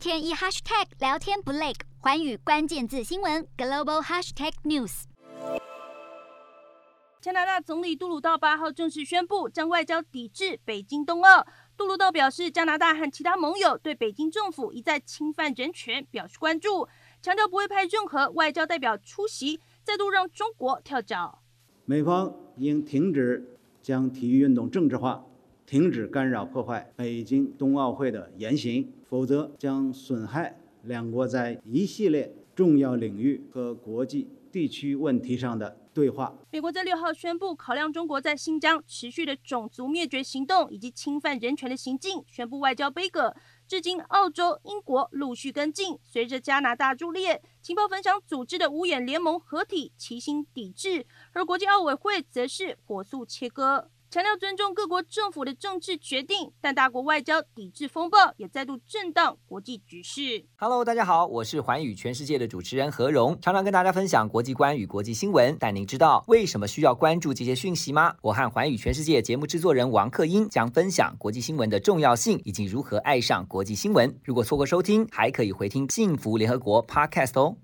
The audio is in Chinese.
天一 hashtag 聊天不累，环宇关键字新闻 global hashtag news。加拿大总理杜鲁道八号正式宣布将外交抵制北京冬奥。杜鲁道表示，加拿大和其他盟友对北京政府一再侵犯人权表示关注，强调不会派任何外交代表出席，再度让中国跳脚。美方应停止将体育运动政治化。停止干扰破坏北京冬奥会的言行，否则将损害两国在一系列重要领域和国际地区问题上的对话。美国在六号宣布，考量中国在新疆持续的种族灭绝行动以及侵犯人权的行径，宣布外交杯葛。至今，澳洲、英国陆续跟进。随着加拿大入列，情报分享组织的五眼联盟合体齐心抵制，而国际奥委会则是火速切割。强调尊重各国政府的政治决定，但大国外交抵制风暴也再度震荡国际局势。Hello，大家好，我是寰宇全世界的主持人何荣，常常跟大家分享国际观与国际新闻。但您知道为什么需要关注这些讯息吗？我和寰宇全世界节目制作人王克英将分享国际新闻的重要性以及如何爱上国际新闻。如果错过收听，还可以回听《幸福联合国》Podcast 哦。